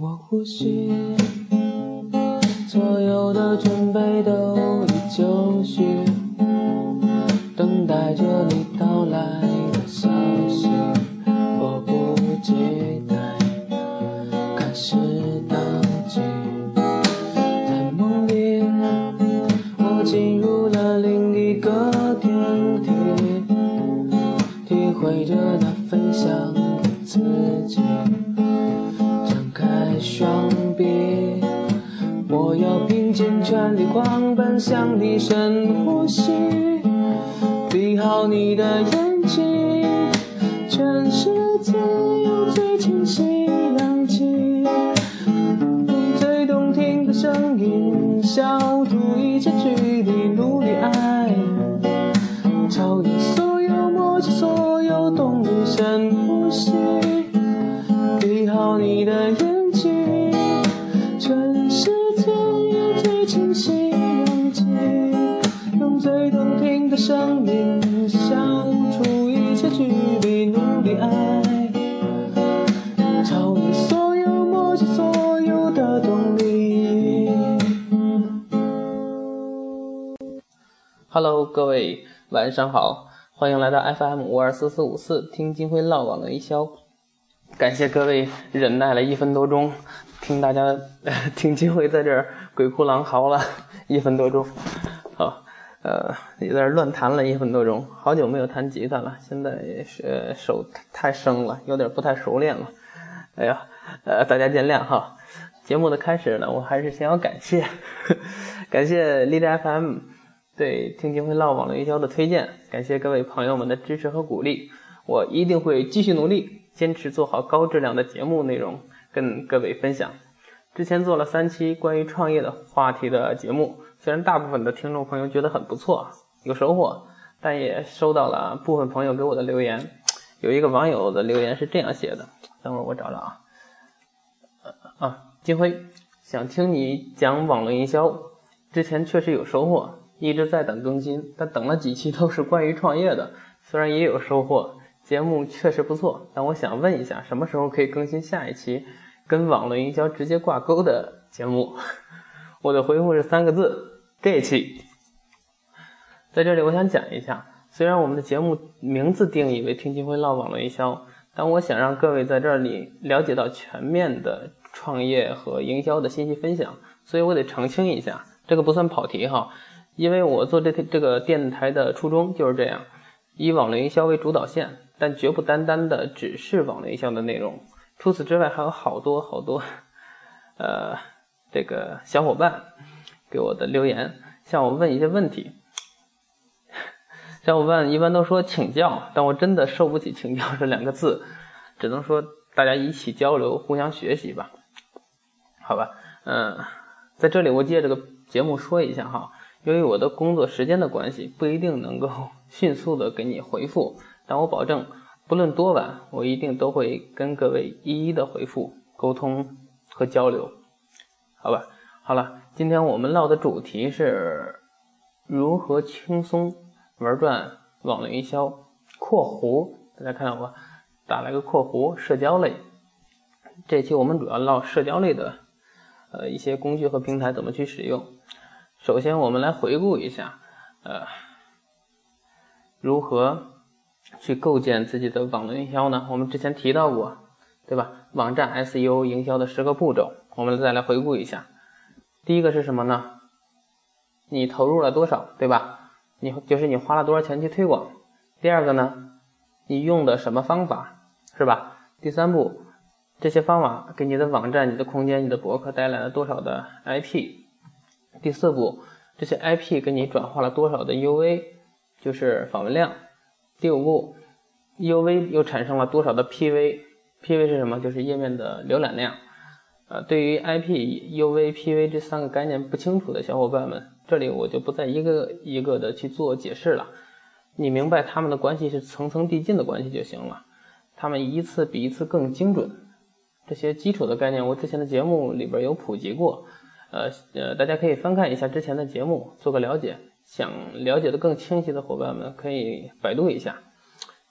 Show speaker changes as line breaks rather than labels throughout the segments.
我呼吸，左右你狂奔向你，深呼吸，闭好你的眼睛，全世界有最清晰氧气，用最动听的声音，消除一切距离，
各位晚上好，欢迎来到 FM 五二四四五四，听金辉唠网络营销。感谢各位忍耐了一分多钟，听大家 听金辉在这儿鬼哭狼嚎了一分多钟，好，呃，也在这乱弹了一分多钟，好久没有弹吉他了，现在是、呃手太生了，有点不太熟练了，哎呀，呃，大家见谅哈。节目的开始呢，我还是先要感谢，感谢荔枝 FM。对听金辉唠网络营销的推荐，感谢各位朋友们的支持和鼓励，我一定会继续努力，坚持做好高质量的节目内容，跟各位分享。之前做了三期关于创业的话题的节目，虽然大部分的听众朋友觉得很不错，有收获，但也收到了部分朋友给我的留言。有一个网友的留言是这样写的，等会儿我找找啊，啊，金辉想听你讲网络营销，之前确实有收获。一直在等更新，但等了几期都是关于创业的，虽然也有收获，节目确实不错，但我想问一下，什么时候可以更新下一期跟网络营销直接挂钩的节目？我的回复是三个字：这期。在这里，我想讲一下，虽然我们的节目名字定义为“听金辉唠网络营销”，但我想让各位在这里了解到全面的创业和营销的信息分享，所以我得澄清一下，这个不算跑题哈。因为我做这这个电台的初衷就是这样，以网络营销为主导线，但绝不单单的只是网络营销的内容。除此之外，还有好多好多，呃，这个小伙伴给我的留言，向我问一些问题。小伙伴一般都说请教，但我真的受不起“请教”这两个字，只能说大家一起交流，互相学习吧。好吧，嗯，在这里我借这个节目说一下哈。由于我的工作时间的关系，不一定能够 迅速的给你回复，但我保证，不论多晚，我一定都会跟各位一一的回复、沟通和交流，好吧？好了，今天我们唠的主题是如何轻松玩转网络营销（括弧），大家看到我打了个括弧，社交类。这期我们主要唠社交类的，呃，一些工具和平台怎么去使用。首先，我们来回顾一下，呃，如何去构建自己的网络营销呢？我们之前提到过，对吧？网站 SEO 营销的十个步骤，我们再来回顾一下。第一个是什么呢？你投入了多少，对吧？你就是你花了多少钱去推广。第二个呢，你用的什么方法，是吧？第三步，这些方法给你的网站、你的空间、你的博客带来了多少的 IP。第四步，这些 IP 给你转化了多少的 UV，就是访问量。第五步，UV 又产生了多少的 PV？PV 是什么？就是页面的浏览量。呃，对于 IP、UV、PV 这三个概念不清楚的小伙伴们，这里我就不再一个一个的去做解释了。你明白它们的关系是层层递进的关系就行了，它们一次比一次更精准。这些基础的概念，我之前的节目里边有普及过。呃呃，大家可以翻看一下之前的节目，做个了解。想了解的更清晰的伙伴们，可以百度一下，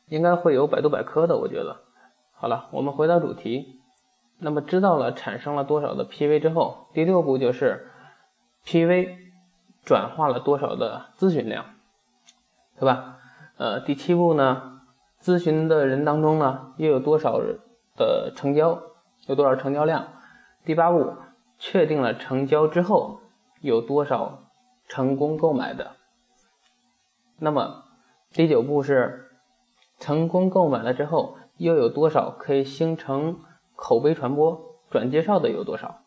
应该会有百度百科的。我觉得，好了，我们回到主题，那么知道了产生了多少的 PV 之后，第六步就是 PV 转化了多少的咨询量，对吧？呃，第七步呢，咨询的人当中呢，又有多少的成交，有多少成交量？第八步，确定了成交之后，有多少成功购买的？那么第九步是成功购买了之后，又有多少可以形成？口碑传播转介绍的有多少？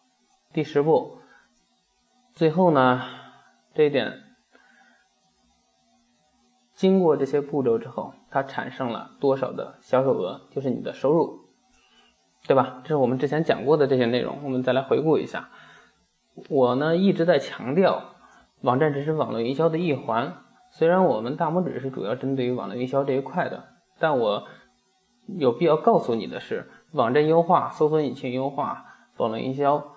第十步，最后呢，这一点经过这些步骤之后，它产生了多少的销售额，就是你的收入，对吧？这是我们之前讲过的这些内容，我们再来回顾一下。我呢一直在强调，网站只是网络营销的一环。虽然我们大拇指是主要针对于网络营销这一块的，但我有必要告诉你的是。网站优化、搜索引擎优化、网络营销，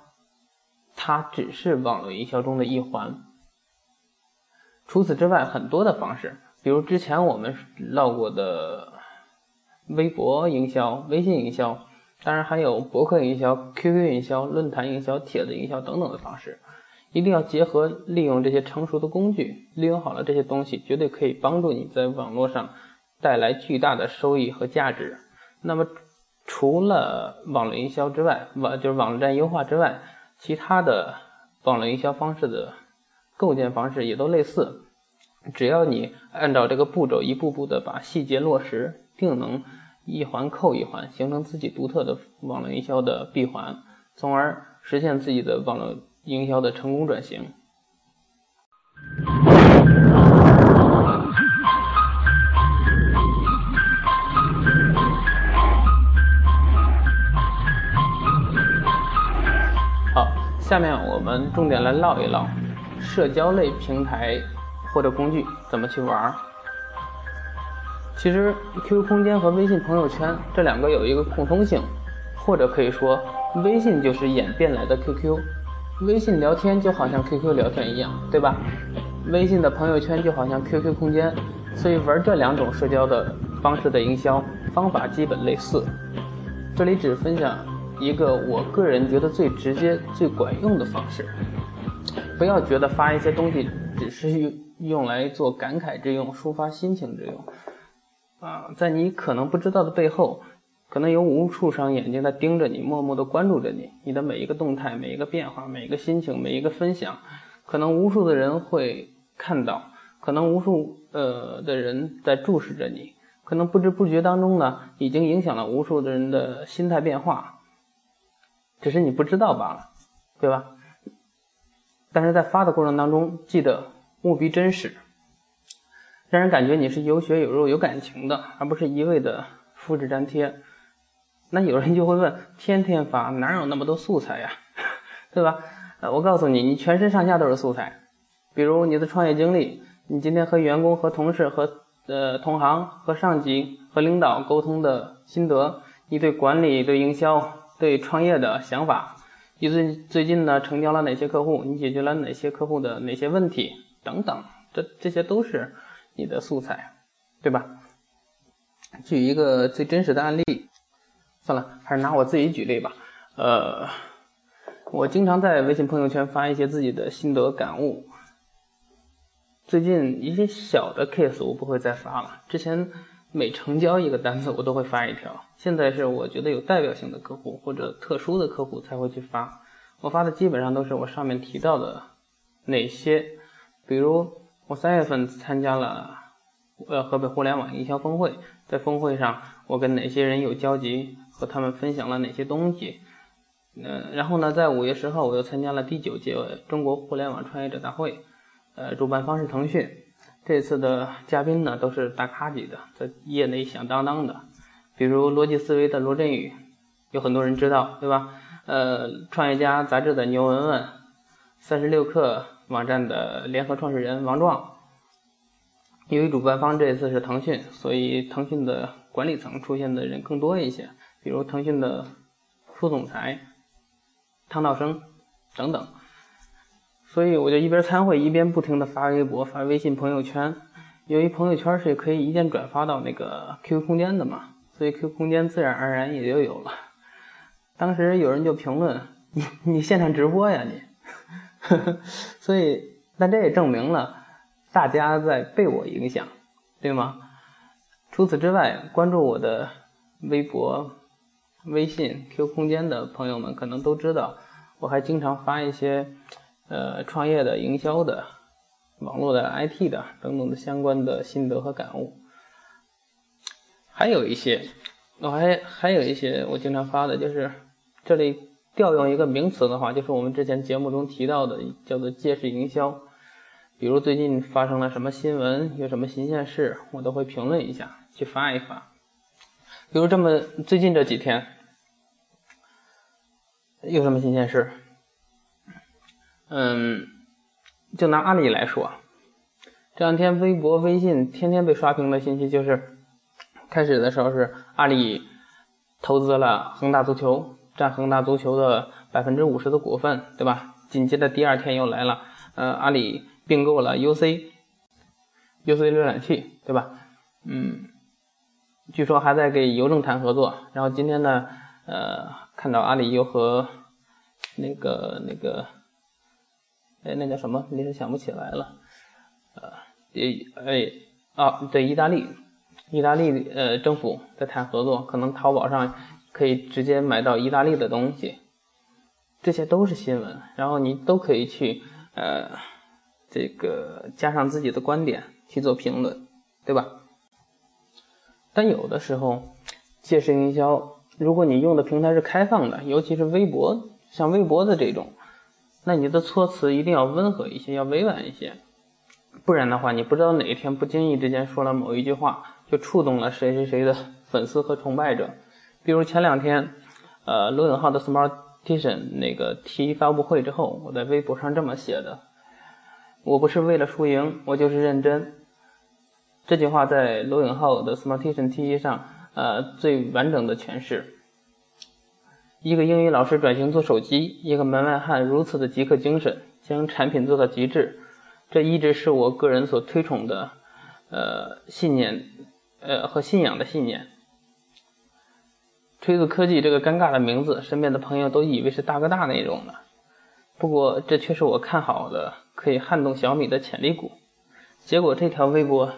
它只是网络营销中的一环。除此之外，很多的方式，比如之前我们唠过的微博营销、微信营销，当然还有博客营销、QQ 营销、论坛营销、帖子营销等等的方式，一定要结合利用这些成熟的工具，利用好了这些东西，绝对可以帮助你在网络上带来巨大的收益和价值。那么。除了网络营销之外，网就是网站优化之外，其他的网络营销方式的构建方式也都类似。只要你按照这个步骤一步步的把细节落实，定能一环扣一环，形成自己独特的网络营销的闭环，从而实现自己的网络营销的成功转型。好下面我们重点来唠一唠社交类平台或者工具怎么去玩儿。其实 QQ 空间和微信朋友圈这两个有一个共通性，或者可以说微信就是演变来的 QQ。微信聊天就好像 QQ 聊天一样，对吧？微信的朋友圈就好像 QQ 空间，所以玩这两种社交的方式的营销方法基本类似。这里只分享。一个我个人觉得最直接、最管用的方式，不要觉得发一些东西只是用来做感慨之用、抒发心情之用，啊，在你可能不知道的背后，可能有无数双眼睛在盯着你，默默的关注着你，你的每一个动态、每一个变化、每一个心情、每一个分享，可能无数的人会看到，可能无数呃的人在注视着你，可能不知不觉当中呢，已经影响了无数的人的心态变化。只是你不知道罢了，对吧？但是在发的过程当中，记得务必真实，让人感觉你是有血有肉、有感情的，而不是一味的复制粘贴。那有人就会问：天天发哪有那么多素材呀？对吧？呃，我告诉你，你全身上下都是素材。比如你的创业经历，你今天和员工、和同事、和呃同行、和上级、和领导沟通的心得，你对管理、对营销。对创业的想法，你最最近呢成交了哪些客户？你解决了哪些客户的哪些问题？等等，这这些都是你的素材，对吧？举一个最真实的案例，算了，还是拿我自己举例吧。呃，我经常在微信朋友圈发一些自己的心得感悟。最近一些小的 case 我不会再发了，之前。每成交一个单子，我都会发一条。现在是我觉得有代表性的客户或者特殊的客户才会去发。我发的基本上都是我上面提到的哪些，比如我三月份参加了呃河北互联网营销峰会，在峰会上我跟哪些人有交集，和他们分享了哪些东西。嗯，然后呢，在五月十号我又参加了第九届中国互联网创业者大会，呃，主办方是腾讯。这次的嘉宾呢，都是大咖级的，在业内响当当的，比如逻辑思维的罗振宇，有很多人知道，对吧？呃，创业家杂志的牛文文，三十六氪网站的联合创始人王壮。由于主办方这次是腾讯，所以腾讯的管理层出现的人更多一些，比如腾讯的副总裁汤道生等等。所以我就一边参会一边不停的发微博、发微信朋友圈。由于朋友圈是可以一键转发到那个 QQ 空间的嘛，所以 QQ 空间自然而然也就有了。当时有人就评论你你现场直播呀你，所以那这也证明了大家在被我影响，对吗？除此之外，关注我的微博、微信、Q 空间的朋友们可能都知道，我还经常发一些呃创业的、营销的、网络的、IT 的等等的相关的心得和感悟，还有一些。我还还有一些我经常发的，就是这里调用一个名词的话，就是我们之前节目中提到的，叫做借势营销。比如最近发生了什么新闻，有什么新鲜事，我都会评论一下，去发一发。比如这么最近这几天有什么新鲜事？嗯，就拿阿里来说，这两天微博、微信天天被刷屏的信息就是。开始的时候是阿里投资了恒大足球，占恒大足球的百分之五十的股份，对吧？紧接着第二天又来了，呃，阿里并购了 UC，UC 浏览器，对吧？嗯，据说还在给邮政谈合作。然后今天呢，呃，看到阿里又和那个那个，哎，那叫什么？临时想不起来了。呃，也哎啊，对，意大利。意大利呃政府在谈合作，可能淘宝上可以直接买到意大利的东西，这些都是新闻，然后你都可以去呃这个加上自己的观点去做评论，对吧？但有的时候借势营销，如果你用的平台是开放的，尤其是微博，像微博的这种，那你的措辞一定要温和一些，要委婉一些，不然的话，你不知道哪一天不经意之间说了某一句话。就触动了谁谁谁的粉丝和崇拜者，比如前两天，呃，罗永浩的 Smartisan 那个提发布会之后，我在微博上这么写的：“我不是为了输赢，我就是认真。”这句话在罗永浩的 Smartisan T 上，呃，最完整的诠释。一个英语老师转型做手机，一个门外汉如此的极客精神，将产品做到极致，这一直是我个人所推崇的，呃，信念。呃，和信仰的信念。锤子科技这个尴尬的名字，身边的朋友都以为是大哥大那种的。不过，这却是我看好的可以撼动小米的潜力股。结果这条微博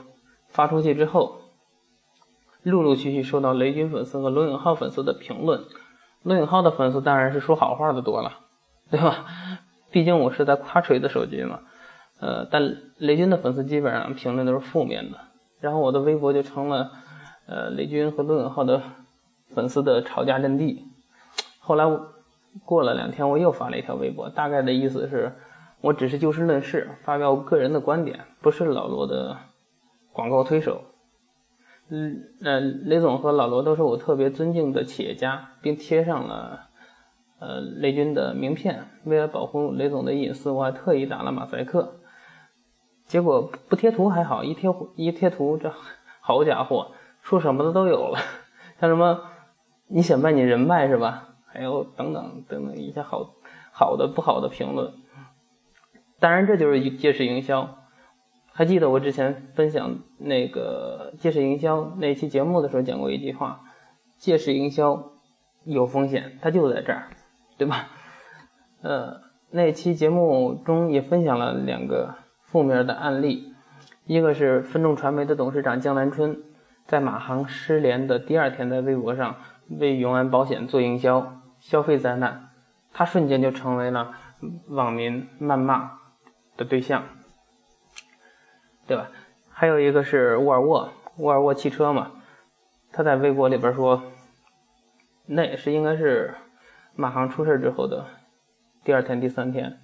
发出去之后，陆陆续续收到雷军粉丝和罗永浩粉丝的评论。罗永浩的粉丝当然是说好话的多了，对吧？毕竟我是在夸锤子手机嘛。呃，但雷军的粉丝基本上评论都是负面的。然后我的微博就成了，呃，雷军和罗永浩的粉丝的吵架阵地。后来过了两天，我又发了一条微博，大概的意思是，我只是就事论事，发表个人的观点，不是老罗的广告推手。嗯，呃，雷总和老罗都是我特别尊敬的企业家，并贴上了呃雷军的名片。为了保护雷总的隐私，我还特意打了马赛克。结果不贴图还好，一贴一贴图，这好家伙，说什么的都有了，像什么你想卖你人脉是吧？还有等等等等一些好好的不好的评论。当然这就是借势营销。还记得我之前分享那个借势营销那期节目的时候讲过一句话：借势营销有风险，它就在这儿，对吧？呃，那期节目中也分享了两个。负面的案例，一个是分众传媒的董事长江南春，在马航失联的第二天，在微博上为永安保险做营销，消费灾难，他瞬间就成为了网民谩骂的对象，对吧？还有一个是沃尔沃，沃尔沃汽车嘛，他在微博里边说，那也是应该是马航出事之后的第二天、第三天，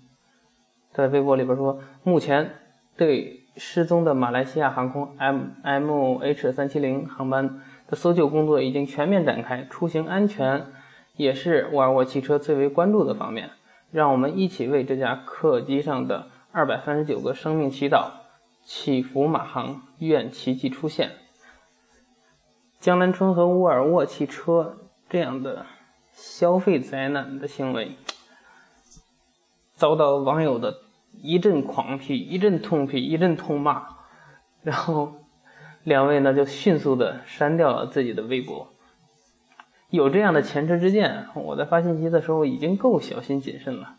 在微博里边说，目前。对失踪的马来西亚航空 M M H 三七零航班搜救工作已经全面展开，出行安全也是沃尔沃汽车最为关注的方面。让我们一起为这架客机上的二百三十九个生命祈祷，祈福马航，愿奇迹出现。江南春和沃尔沃汽车这样的消费灾难的行为，遭到网友的。一阵狂批，一阵痛批，一阵痛骂，然后两位呢就迅速的删掉了自己的微博。有这样的前车之鉴，我在发信息的时候已经够小心谨慎了，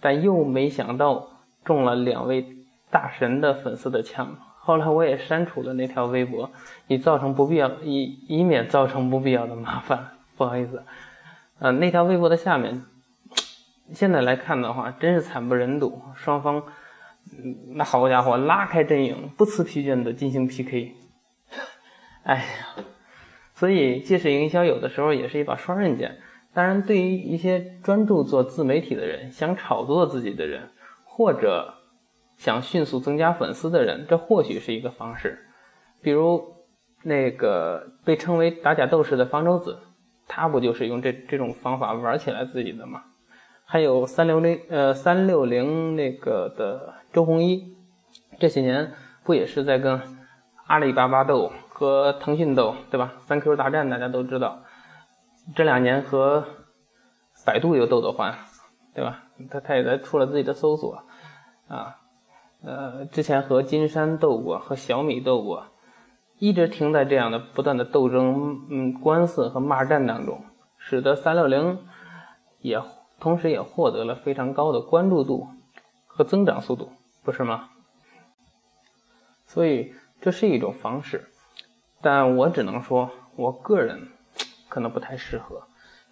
但又没想到中了两位大神的粉丝的枪。后来我也删除了那条微博，以造成不必要以以免造成不必要的麻烦。不好意思，呃，那条微博的下面，现在来看的话，真是惨不忍睹。双方，那好家伙，拉开阵营，不辞疲倦的进行 PK。哎呀，所以即使营销有的时候也是一把双刃剑。当然，对于一些专注做自媒体的人，想炒作自己的人，或者。想迅速增加粉丝的人，这或许是一个方式。比如那个被称为“打假斗士”的方舟子，他不就是用这这种方法玩起来自己的吗？还有三六零呃三六零那个的周鸿祎，这些年不也是在跟阿里巴巴斗和腾讯斗，对吧？三 Q 大战大家都知道，这两年和百度又斗得欢，对吧？他他也在出了自己的搜索啊。呃，之前和金山斗过，和小米斗过，一直停在这样的不断的斗争、嗯官司和骂战当中，使得三六零也同时也获得了非常高的关注度和增长速度，不是吗？所以这是一种方式，但我只能说，我个人 可能不太适合。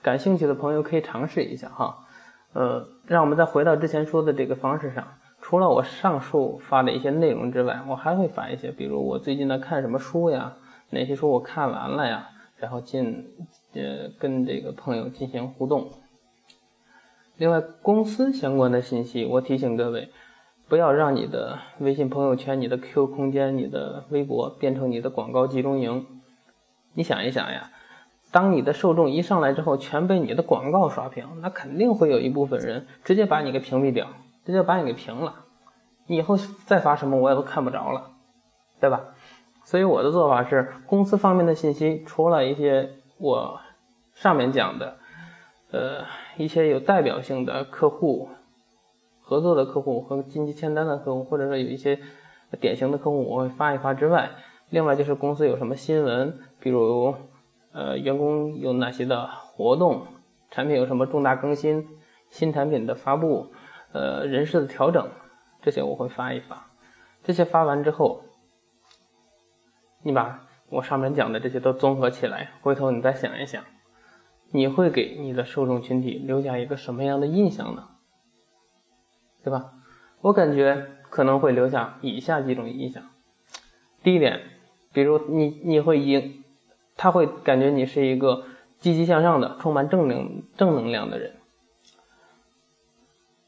感兴趣的朋友可以尝试一下哈。呃，让我们再回到之前说的这个方式上。除了我上述发的一些内容之外，我还会发一些，比如我最近在看什么书呀，哪些书我看完了呀，然后进呃跟这个朋友进行互动。另外，公司相关的信息，我提醒各位，不要让你的微信朋友圈、你的 QQ 空间、你的微博变成你的广告集中营。你想一想呀，当你的受众一上来之后，全被你的广告刷屏，那肯定会有一部分人直接把你给屏蔽掉。直接把你给屏了，你以后再发什么我也都看不着了，对吧？所以我的做法是，公司方面的信息，除了一些我上面讲的，呃，一些有代表性的客户、合作的客户和近期签单的客户，或者说有一些典型的客户，我会发一发之外，另外就是公司有什么新闻，比如呃，员工有哪些的活动，产品有什么重大更新，新产品的发布。呃，人事的调整，这些我会发一发。这些发完之后，你把我上面讲的这些都综合起来，回头你再想一想，你会给你的受众群体留下一个什么样的印象呢？对吧？我感觉可能会留下以下几种印象。第一点，比如你你会赢，他会感觉你是一个积极向上的、充满正能正能量的人。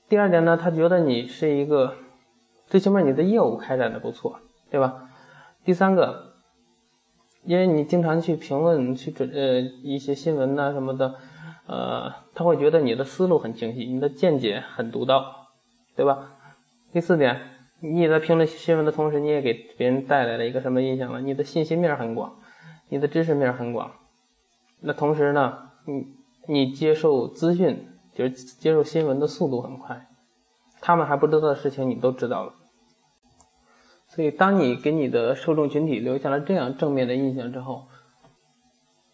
第二点呢，他觉得你是一个，最起码你的业务开展的不错，对吧？第三个，因为你经常去评论、去准呃一些新闻呐什么的，呃，他会觉得你的思路很清晰，你的见解很独到，对吧？第四点，你也在评论新闻的同时，你也给别人带来了一个什么印象呢？你的信息面很广，你的知识面很广，那同时呢，你你接受资讯。就是接受新闻的速度很快，他们还不知道的事情你都知道了。所以，当你给你的受众群体留下了这样正面的印象之后，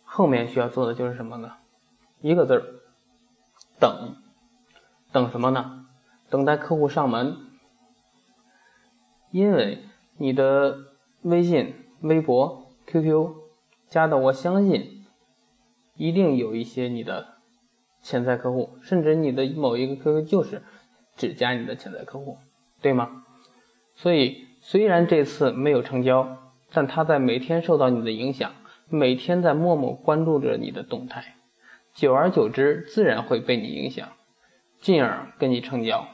后面需要做的就是什么呢？一个字儿，等。等什么呢？等待客户上门。因为你的微信、微博、QQ 加的，我相信一定有一些你的。潜在客户，甚至你的某一个 QQ 就是只加你的潜在客户，对吗？所以虽然这次没有成交，但他在每天受到你的影响，每天在默默关注着你的动态，久而久之自然会被你影响，进而跟你成交。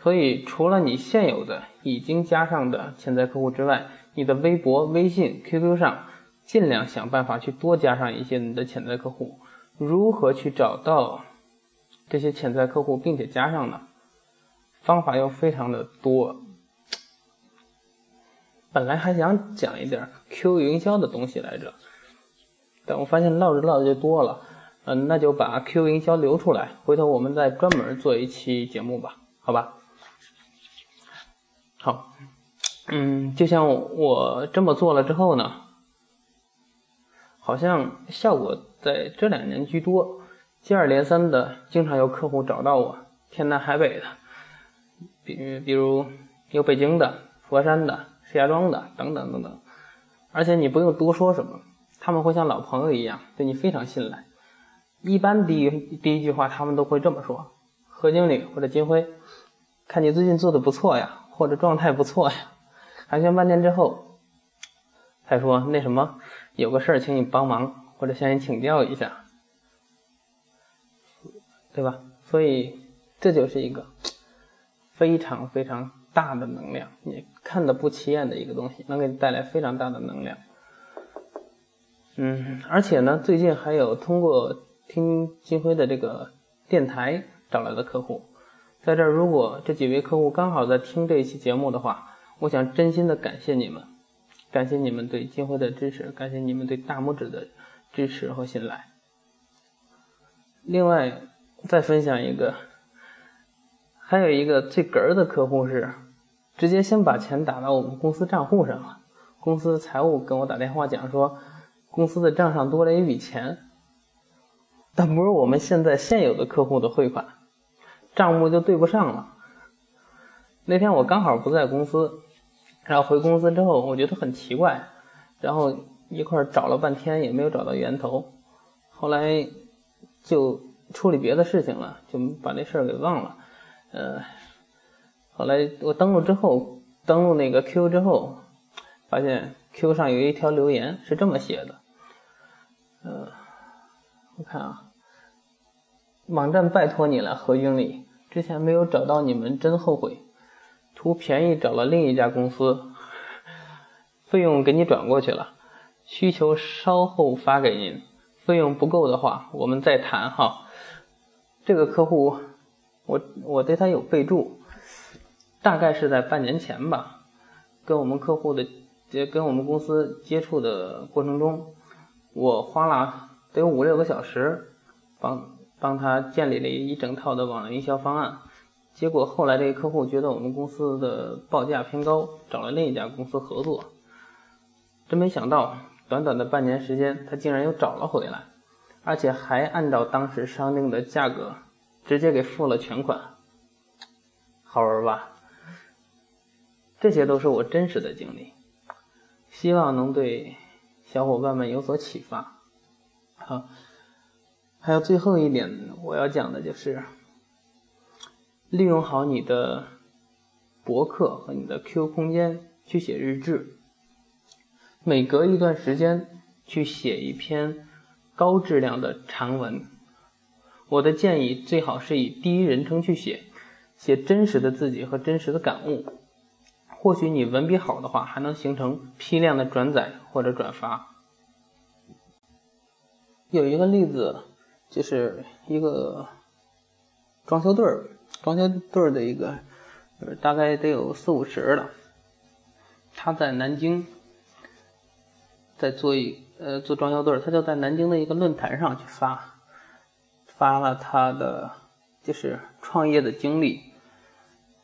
所以除了你现有的已经加上的潜在客户之外，你的微博、微信、QQ 上尽量想办法去多加上一些你的潜在客户。如何去找到这些潜在客户，并且加上呢？方法又非常的多。本来还想讲一点 Q 营销的东西来着，但我发现唠着唠着就多了。嗯，那就把 Q 营销留出来，回头我们再专门做一期节目吧，好吧？好，嗯，就像我这么做了之后呢？好像效果在这两年居多，接二连三的，经常有客户找到我，天南海北的，比比如有北京的、佛山的、石家庄的等等等等，而且你不用多说什么，他们会像老朋友一样对你非常信赖。一般第一第一句话他们都会这么说：“何经理或者金辉，看你最近做的不错呀，或者状态不错呀。”寒暄半天之后，他说那什么。有个事儿，请你帮忙，或者向你请教一下，对吧？所以这就是一个非常非常大的能量，你看的不起眼的一个东西，能给你带来非常大的能量。嗯，而且呢，最近还有通过听金辉的这个电台找来的客户，在这儿，如果这几位客户刚好在听这一期节目的话，我想真心的感谢你们。感谢你们对金辉的支持，感谢你们对大拇指的支持和信赖。另外，再分享一个，还有一个最哏儿的客户是，直接先把钱打到我们公司账户上了。公司财务跟我打电话讲说，公司的账上多了一笔钱，但不是我们现在现有的客户的汇款，账目就对不上了。那天我刚好不在公司。然后回公司之后，我觉得很奇怪，然后一块找了半天也没有找到源头，后来就处理别的事情了，就把这事儿给忘了。呃，后来我登录之后，登录那个 Q 之后，发现 Q 上有一条留言是这么写的，呃，我看啊，网站拜托你了，何经理，之前没有找到你们，真后悔。图便宜找了另一家公司，费用给你转过去了，需求稍后发给您，费用不够的话我们再谈哈。这个客户，我我对他有备注，大概是在半年前吧，跟我们客户的接跟我们公司接触的过程中，我花了得有五六个小时，帮帮他建立了一整套的网络营销方案。结果后来这个客户觉得我们公司的报价偏高，找了另一家公司合作。真没想到，短短的半年时间，他竟然又找了回来，而且还按照当时商定的价格，直接给付了全款。好玩吧？这些都是我真实的经历，希望能对小伙伴们有所启发。好，还有最后一点我要讲的就是。利用好你的博客和你的 QQ 空间去写日志，每隔一段时间去写一篇高质量的长文。我的建议最好是以第一人称去写，写真实的自己和真实的感悟。或许你文笔好的话，还能形成批量的转载或者转发。有一个例子，就是一个装修队儿。装修队儿的一个，大概得有四五十了。他在南京，在做一呃做装修队儿他就在南京的一个论坛上去发，发了他的就是创业的经历，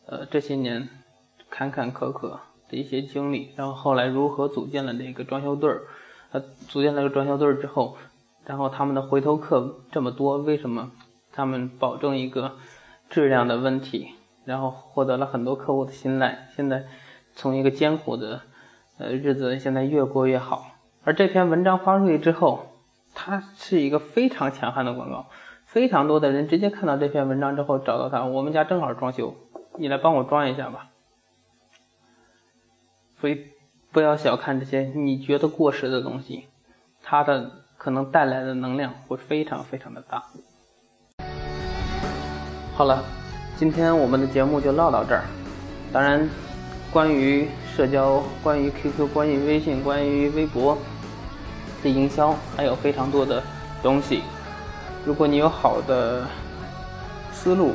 呃，这些年坎坎坷坷的一些经历，然后后来如何组建了那个装修队儿，呃，组建了个装修队儿之后，然后他们的回头客这么多，为什么他们保证一个？质量的问题，然后获得了很多客户的信赖。现在从一个艰苦的呃日子，现在越过越好。而这篇文章发出去之后，它是一个非常强悍的广告，非常多的人直接看到这篇文章之后找到他，我们家正好装修，你来帮我装一下吧。所以不要小看这些你觉得过时的东西，它的可能带来的能量会非常非常的大。好了，今天我们的节目就唠到这儿。当然，关于社交、关于 QQ、关于微信、关于微博的营销，还有非常多的东西。如果你有好的思路，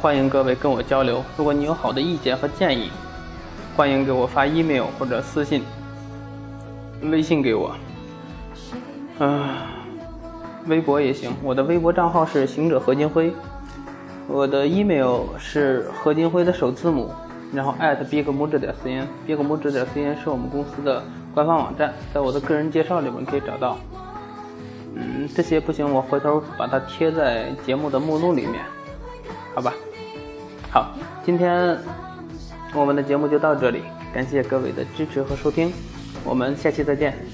欢迎各位跟我交流。如果你有好的意见和建议，欢迎给我发 email 或者私信、微信给我。嗯，微博也行，我的微博账号是行者何金辉。我的 email 是何金辉的首字母然后 big 拇指点 cn，big 拇指点 cn 是我们公司的官方网站，在我的个人介绍里面可以找到。嗯，这些不行，我回头把它贴在节目的目录里面，好吧？好，今天我们的节目就到这里，感谢各位的支持和收听，我们下期再见。